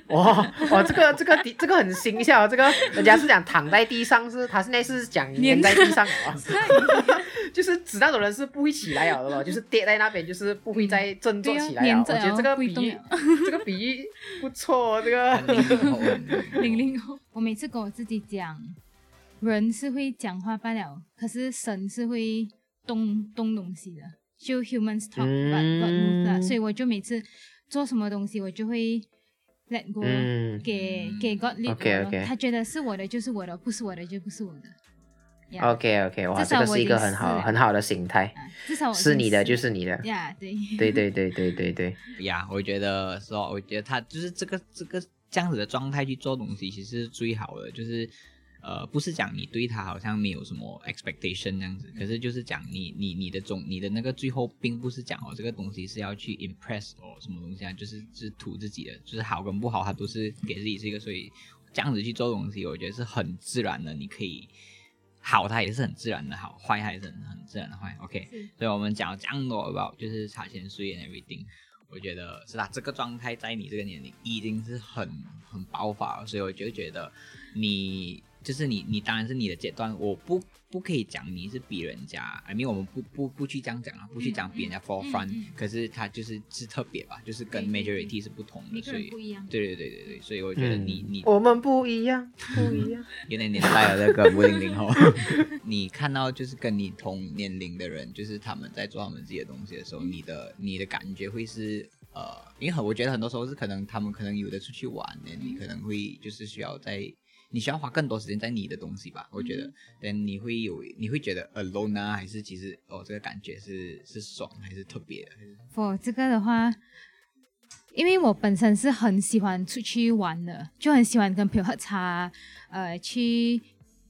哇哇，这个这个地这个很形象哦，这个人家是讲躺在地上是，他现在是讲粘在地上哦，就是指那种人是不会起来了的咯，就是跌在那边，就是不会再振作起来了。我粘着觉得这个比喻这个比喻不错哦，这个。很零零后。我每次跟我自己讲，人是会讲话罢了，可是神是会动动东西的，就 humans talk but God move 啦，嗯。所以我就每次做什么东西，我就会 let go，、嗯。给给 God 咯。他觉得是我的就是我的，不是我的就不是我的。Yeah，OK OK，哇，这个是一个很好很好的心态，啊至少是你的就是你的，呀对，对对对对对对，呀我觉得说，我觉得他就是这个这个这样子的状态去做东西，其实是最好的。就是呃，不是讲你对他好像没有什么 expectation 这样子，可是就是讲你你你的总你的那个最后，并不是讲哦这个东西是要去 impress 哦什么东西啊，就是是图自己的，就是好跟不好，他都是给自己是一个，所以这样子去做东西，我觉得是很自然的，你可以。好，它也是很自然的好；坏，它也是很很自然的坏。OK，所以我们讲了这样多 about 就是茶前睡 and everything，我觉得是啦，这个状态在你这个年龄已经是很很爆发了，所以我就觉得你就是你，你当然是你的阶段，我不不可以讲你是比人家，I mean 我们不不不去这样讲啊，不去讲比人家 forefront，、嗯嗯可是他就是是特别吧，就是跟 majority 是不同的，所以不一样。对对对对对，所以我觉得你、你我们不一样，不一样。有点年代了，那个五零零后，你看到就是跟你同年龄的人，就是他们在做他们自己的东西的时候，你的 你的感觉会是呃，因为很我觉得很多时候是可能他们可能有的出去玩，那你可能会就是需要在你需要花更多时间在你的东西吧，我觉得，但你会有你会觉得 alone 啊，还是其实哦这个感觉是是爽还是特别的？还是 for 这个的话，因为我本身是很喜欢出去玩的，就很喜欢跟朋友喝茶，呃，去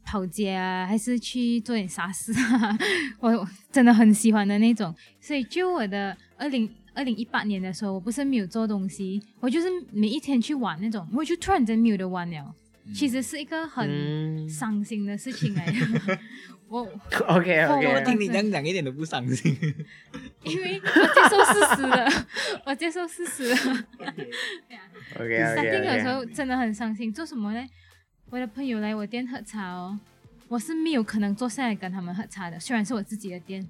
跑街啊，还是去做点啥事啊，我真的很喜欢的那种。所以就我的二零二零一八年的时候，我不是没有做东西，我就是每一天去玩那种，我就突然间没有的玩了。其实是一个很嗯。伤心的事情来。的，我 OK 我 OK，我听你这样讲一点都不伤心。因为我接受事实了，我接受事实了。OK starting 的 OK 时 OK，候真的很伤心，做什么呢？我的朋友来我店喝茶哦，我是没有可能坐下来跟他们喝茶的，虽然是我自己的店，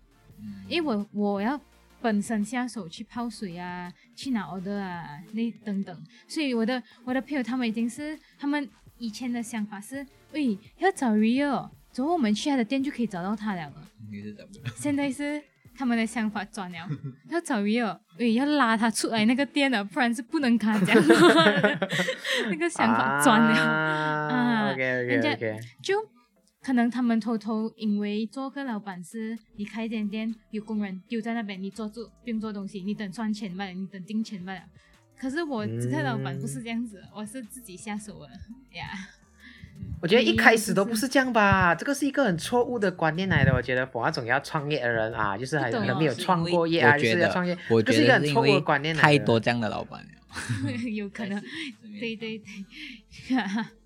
因为我我要本身下手去泡水啊，去拿 order 啊，那等等，所以我的我的朋友他们已经是他们以前的想法是，喂，要找 Rio，走，我们去他的店就可以找到他了。你是怎么？现在是他们的想法转了，要找 Rio，喂，要拉他出来那个店了，不然是不能跟他讲话的。那个想法转了，啊 OK 人家 OK OK，就可能他们偷偷因为做个老板是，你开一间店有工人丢在那边，你做住不用做东西，你等赚钱罢了，你等进钱罢了。可是我这个老板不是这样子，我是自己下手了呀。我觉得一开始都不是这样吧，这个是一个很错误的观念来的。我觉得我那种要创业的人啊，就是还不懂。哦还没有创过业啊，我觉得就是要创业，我觉这是一个很错误的观念来的。太多这样的老板了。有可能，对。对对，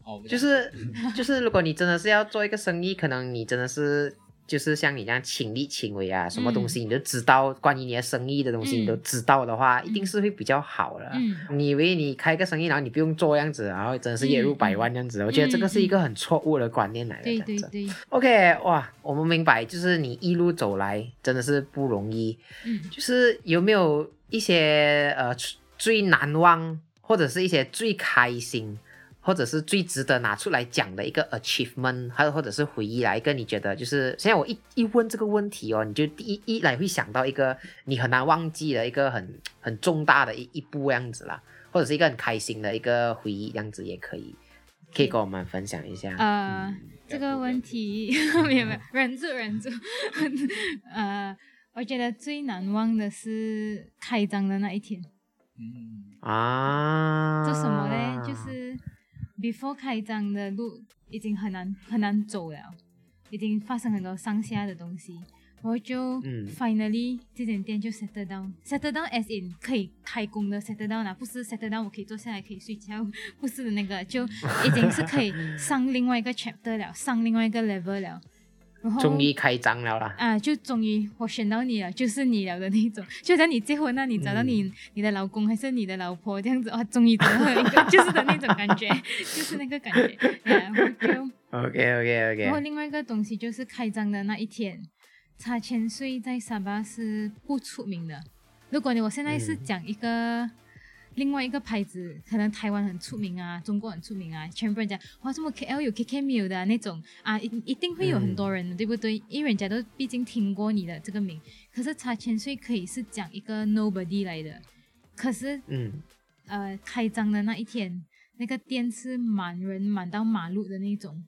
哦，就是就是，如果你真的是要做一个生意，可能你真的是就是像你这样亲力亲为啊，什么东西你都知道，关于你的生意的东西你都知道的话，一定是会比较好的。嗯你以为你开个生意，然后你不用做这样子，然后真的是月入百万这样子，我觉得这个是一个很错误的观念来的。对对对，OK，哇，我们明白，就是你一路走来真的是不容易。嗯。就是有没有一些呃最难忘，或者是一些最开心，或者是最值得拿出来讲的一个 achievement，还有或者是回忆来一个你觉得就是现在我一一问这个问题哦，你就第一一来会想到一个你很难忘记的一个很很重大的一一步这样子啦，或者是一个很开心的一个回忆这样子也可以，可以跟我们分享一下。呃，这个问题没有 没有，忍住忍住。呃，我觉得最难忘的是开张的那一天。嗯，啊，做什么嘞？就是 before 开张的路已经很难很难走了，已经发生很多上下的东西。我就嗯 finally 这间店就 settle down，settle down as in 可以开工的 settle down 啦，不是 settle down 我可以坐下来可以睡觉，不是的那个，就已经是可以上另外一个 chapter 了，上另外一个 level 了。然后终于开张了啦。啊，就终于我选到你了，就是你了的那种，就像你结婚那，你找到你、你的老公还是你的老婆这样子，哦，终于找到了一个，就是的那种感觉，就是那个感觉。然后就，OK OK OK 然后另外一个东西就是开张的那一天，茶千岁在沙巴是不出名的。如果你我现在是嗯讲一个。另外一个牌子，可能台湾很出名啊，中国很出名啊，全部人讲哇，这么 KL 有 KK 没有的、啊、那种啊，一一定会有很多人的，对不对？因为人家都毕竟听过你的这个名，可是茶千岁可以是讲一个 nobody 来的，可是嗯，呃，开张的那一天，那个店是满人满到马路的那种，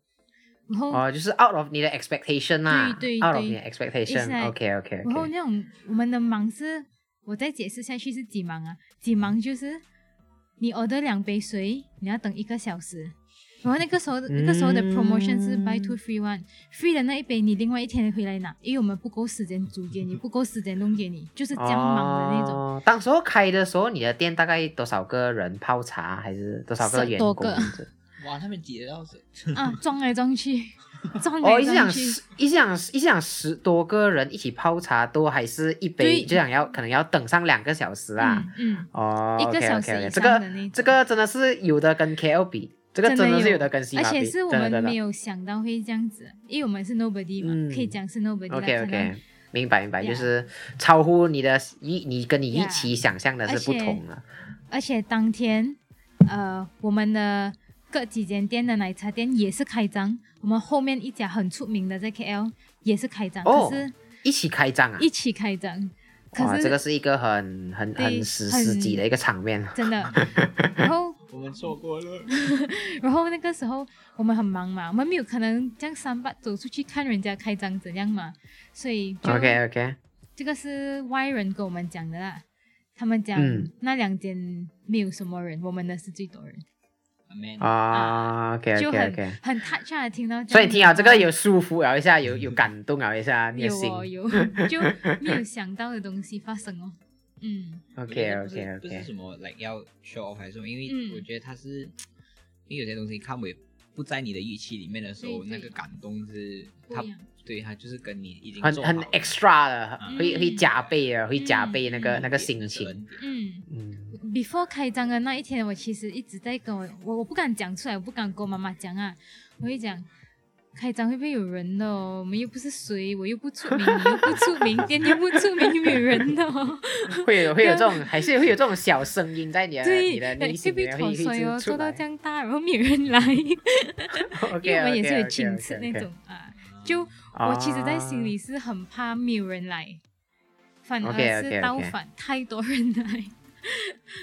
然后、哦，就是 out of 你的 expectation 啦对对 o u t of 对你的 expectation。It's like- OK OK 然后那种我们的忙是，我再解释下去是几忙啊？几忙就是你 order 两杯水，你要等一个小时。然后那个时候，那个时候的 promotion 是 buy two free one，free 的那一杯你另外一天回来拿，因为我们不够时间煮给你，不够时间弄给你，就是这样忙的那种。哦。当时候开的时候，你的店大概多少个人泡茶，还是多少个十员多个工这样子？哇，他们挤得到水，啊，撞来撞去，撞哦，来一想撞去。十，一想一想十多个人一起泡茶，都还是一杯，就想要可能要等上两个小时啊。嗯嗯，哦，一个 OK 小 OK 时这个这个真的是有的跟 KL 比，这个真的是有的跟西马比，而且是我们没有想到会这样子，因为我们是 nobody 嘛，嗯。可以讲是 nobody OK OK，明白明白，就是超乎你的一你跟你预 Yeah 期想象的是不同的。而且当天，呃，我们的各几间店的奶茶店也是开张，我们后面一家很出名的在 KL 也是开张，哦可是一起开张啊！一起开张。哇，可是这个是一个很很很史很诗级的一个场面。真的。然后 我们错过了。然后那个时候我们很忙嘛，我们没有可能这样三八走出去看人家开张怎样嘛，所以就 OK OK，这个是外人跟我们讲的啦。他们讲、嗯那两间没有什么人，我们的是最多人啊，OK OK OK，。很 touch 啊，听到这样所以听啊，这个有舒服了一下，有有感动了一下你的心。有哦有，就没有想到的东西发生哦。嗯，OK 得不是 OK 不是 OK，什么 like 要 show off 还是什么，因为嗯我觉得它是，因为有些东西看为不在你的预期里面的时候，那个感动是它对他就是跟你已经很很 extra 了，嗯会会加倍的，会加倍那个嗯那个心情。嗯嗯，before 开张的那一天，我其实一直在跟我我我不敢讲出来，我不敢跟我妈妈讲啊，我会讲。开张会不会有人的哦？我们又不是谁，我又不出名，你又不出名，店又不出名，没有人的哦。会有会有这种，还是会有这种小声音在你的对，你的内心不会里面会脱水哦？会做到出这样大，然后没有人来，因为我们也是有持 OK 那种啊。就我其实，在心里是很怕没有人来，反而是倒反，太多人来。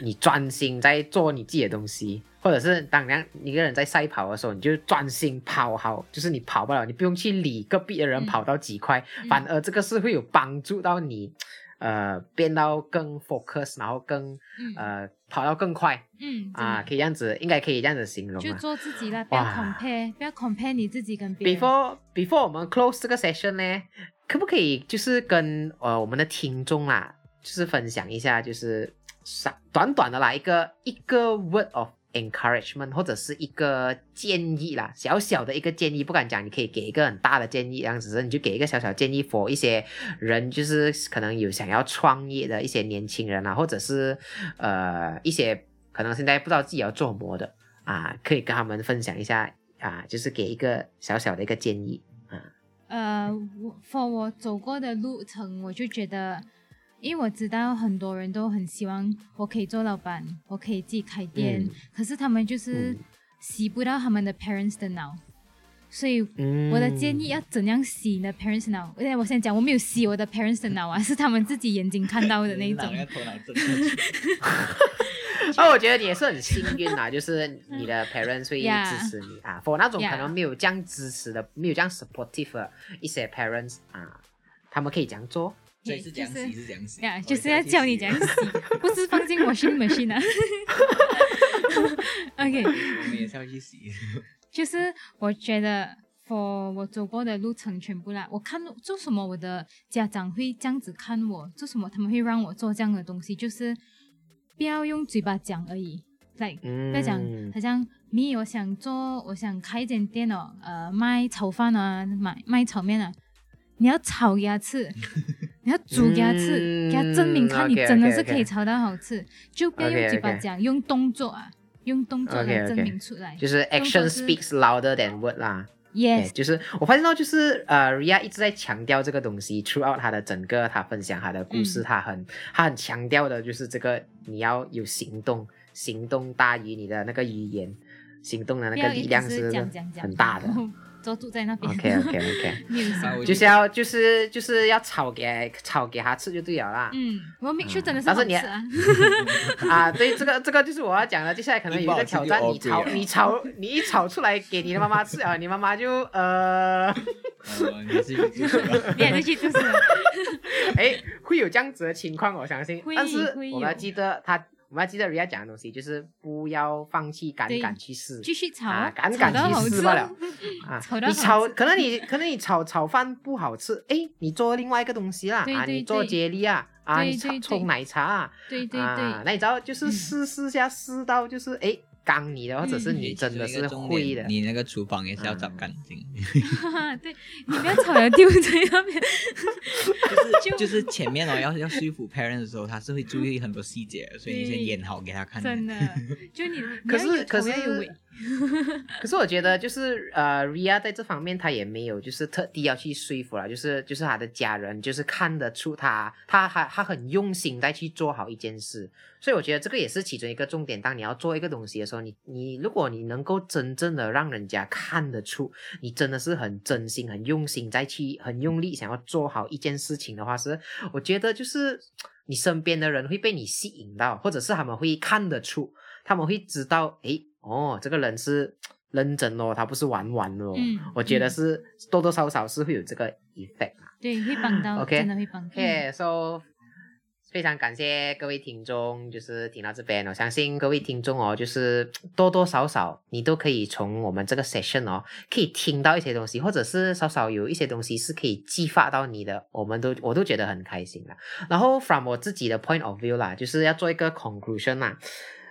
你专心在做你自己的东西，或者是当然一个人在赛跑的时候，你就专心跑好，就是你跑不了，你不用去理隔壁的人嗯跑到几块，嗯反而这个是会有帮助到你，呃，变到更 focus，然后更嗯呃跑到更快嗯，啊，可以这样子，应该可以这样子形容就啊。做自己啦，不要哇 compare，不要 compare 你自己跟别人。Before before 我们 close 这个 session 呢，可不可以就是跟呃我们的听众啦，就是分享一下，就是短短短的啦一个一个 word of encouragement 或者是一个建议啦，小小的一个建议，不敢讲你可以给一个很大的建议，这样子，你就给一个小小建议 for 一些人，就是可能有想要创业的一些年轻人啊，或者是呃一些可能现在不知道自己要做什么的啊，可以跟他们分享一下啊，就是给一个小小的一个建议啊。呃，我 for 我走过的路程，我就觉得，因为我知道很多人都很希望我可以做老板，我可以自己开店，嗯可是他们就是嗯洗不到他们的 parents 的脑，所以嗯我的建议要怎样洗你的 parents 的脑？哎，我先讲，我没有洗我的 parents 的脑啊，是他们自己眼睛看到的那一种 哦，我觉得你也是很幸运啦，就是你的 parents 会支持你啊。for 那种可能没有这样支持的、没有这样 supportive 的一些 parents 啊，他们可以这样做。所以是这样就是洗，是这样洗呀哦就是要教你怎样洗，不是放进 washing machine 啊。OK，我们也是要去洗。就是我觉得，for 我走过的路程全部啦，我看做什么，我的家长会这样子看我，做什么他们会让我做这样的东西，就是不要用嘴巴讲而已，like 嗯，不要讲，好像咪我想做，我想开一间店哦，呃，卖炒饭啊，卖卖炒面啊，你要炒给他吃，你要煮给他吃，给他证明看你嗯真的是可以炒到好吃，就不要用嘴巴讲，用动作啊，用动作来证明出来。就是 action 是 speaks louder than word 啦。对，Yes，就是我发现到，就是呃，Ria 一直在强调这个东西，throughout 他的整个他分享他的故事，嗯。他很他很强调的就是这个你要有行动，行动大于你的那个语言，行动的那个力量是很大的然。后坐住在那边。OK OK OK，就是要就是就是要炒给炒给他吃就对了啦。嗯，我要 make sure 真的是但是你好吃啊。啊，对，这个这个就是我要讲的。接下来可能有一个挑战，一你炒你炒你一炒出来给你的妈妈吃啊，你妈妈就呃，呃，你 是去做什么？你还是去就是了。哎，会有这样子的情况，我相信。会但是会我们要有记得他，我们要记得人家讲的东西，就是不要放弃，敢对敢去试。继续炒啊，啊，敢炒敢去试罢了。哦。啊炒，你炒可能你可能你炒炒饭不好吃，哎，你做另外一个东西啦，啊，对对你做对。接力啊，啊，你冲奶茶啊，对对那你知道就是嗯。试试下试到就是哎刚你的，或者是嗯你真的是会的，你那个厨房也是要找嗯干净，哈哈，对你不要炒了丢在那边。就是就是前面哦要要说服 parent 的时候，他是会注意很多细节的，所以你先演好给他看。真的，就你，可是可是 可是我觉得就是呃，Ria 在这方面他也没有就是特地要去说服了，就是就是他的家人就是看得出他他还他很用心在去做好一件事，所以我觉得这个也是其中一个重点。当你要做一个东西的时候，你你如果你能够真正的让人家看得出你真的是很真心、很用心在去很用力想要做好一件事情的话，是我觉得就是你身边的人会被你吸引到，或者是他们会看得出，他们会知道，诶。哦，这个人是认真哦，他不是玩玩哦。嗯我觉得嗯是多多少少是会有这个 effect 啊。对，会帮到 OK 真的会帮。到 OK，so、非常感谢各位听众，就是听到这边，我相信各位听众哦，就是多多少少你都可以从我们这个 session 哦，可以听到一些东西，或者是少少有一些东西是可以激发到你的，我们都我都觉得很开心了。然后 from 我自己的 point of view 啦，就是要做一个 conclusion 啦，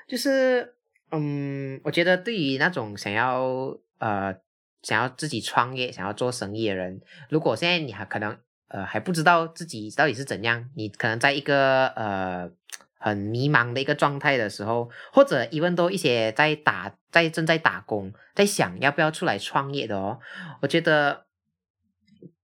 就是嗯，我觉得对于那种想要呃想要自己创业、想要做生意的人，如果现在你还可能呃还不知道自己到底是怎样，你可能在一个呃很迷茫的一个状态的时候，或者 even 都一些在打在正在打工，在想要不要出来创业的哦，我觉得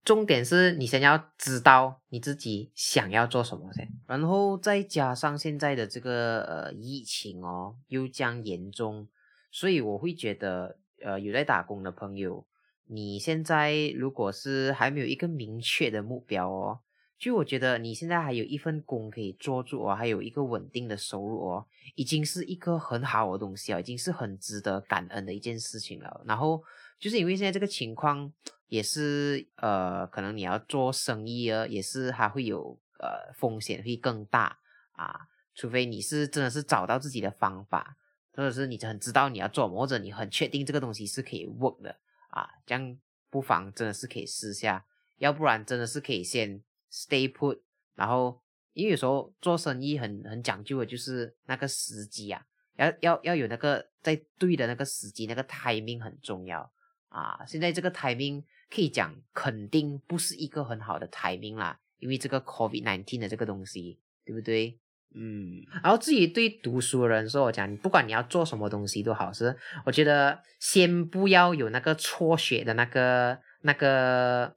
重点是你先要知道你自己想要做什么先，然后再加上现在的这个呃疫情哦又将严重，所以我会觉得呃有在打工的朋友，你现在如果是还没有一个明确的目标哦，就我觉得你现在还有一份工可以做住哦，还有一个稳定的收入哦，已经是一个很好的东西啊，已经是很值得感恩的一件事情了。然后就是因为现在这个情况。也是呃，可能你要做生意啊，也是还会有呃风险会更大啊，除非你是真的是找到自己的方法，或者是你很知道你要做，或者你很确定这个东西是可以 work 的啊，这样不妨真的是可以试下，要不然真的是可以先 stay put，然后因为有时候做生意很很讲究的就是那个时机啊，要要要有那个在对的那个时机，那个 timing 很重要。啊，现在这个 timing 可以讲肯定不是一个很好的 timing 啦，因为这个 COVID nineteen 的这个东西，对不对？嗯，然后至于对读书的人说，我讲，你不管你要做什么东西都好，是我觉得先不要有那个辍学的那个那个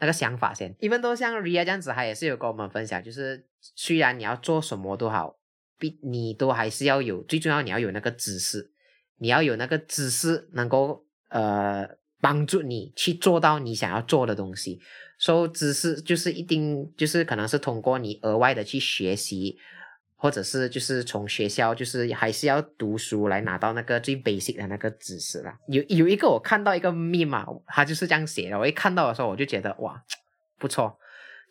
那个想法先。因为都像 Ria 这样子，他也是有跟我们分享，就是虽然你要做什么都好，必你都还是要有，最重要你要有那个知识，你要有那个知识能够。呃，帮助你去做到你想要做的东西。所、以知识就是一定就是可能是通过你额外的去学习，或者是就是从学校就是还是要读书来拿到那个最 basic 的那个知识啦。有有一个我看到一个密码，他就是这样写的。我一看到的时候，我就觉得哇，不错。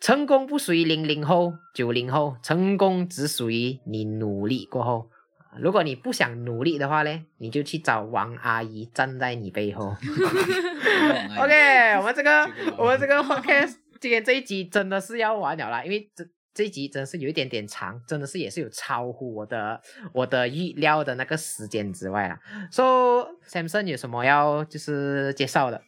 成功不属于零零后、九零后，成功只属于你努力过后。如果你不想努力的话呢，你就去找王阿姨站在你背后。OK，我们这个我们这个 podcast 今天这一集真的是要完了啦，因为这这一集真的是有一点点长，真的是也是有超乎我的我的预料的那个时间之外啦。So Samson 有什么要就是介绍的？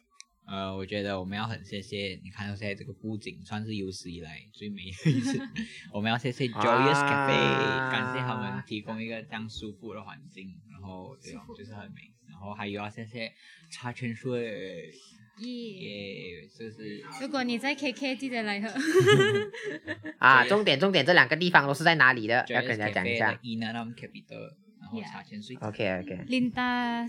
呃，我觉得我们要很谢谢你看到现在这个布景，算是有史以来最美的一次。我们要谢谢 Joyous Cafe，、啊感谢他们提供一个这样舒服的环境，然后对哦，就是很美。然后还有要谢谢茶泉水，耶！耶，就是如果你在 KK，记得来喝。啊，重点重点，这两个地方都是在哪里的？要跟大家讲一 Cafe 下的。Inanam Capital，然后茶泉水。OK OK。Linda，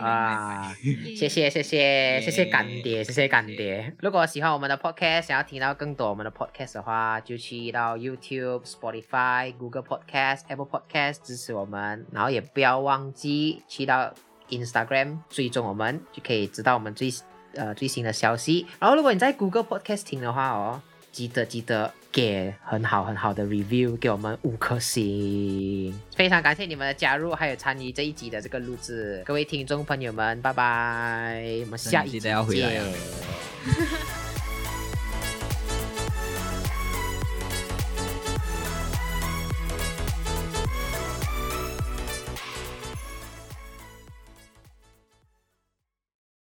啊，谢谢谢谢谢谢干爹，谢谢干爹。如果喜欢我们的 podcast，想要听到更多我们的 podcast 的话，就去到 YouTube、Spotify、Google Podcast、Apple Podcast 支持我们，然后也不要忘记去到 Instagram 追踪我们，就可以知道我们最呃最新的消息。然后如果你在 Google Podcast 听的话哦，记得记得给很好很好的 review，给我们五颗星。非常感谢你们的加入，还有参与这一集的这个录制，各位听众朋友们，拜拜，我们下一集再要回来。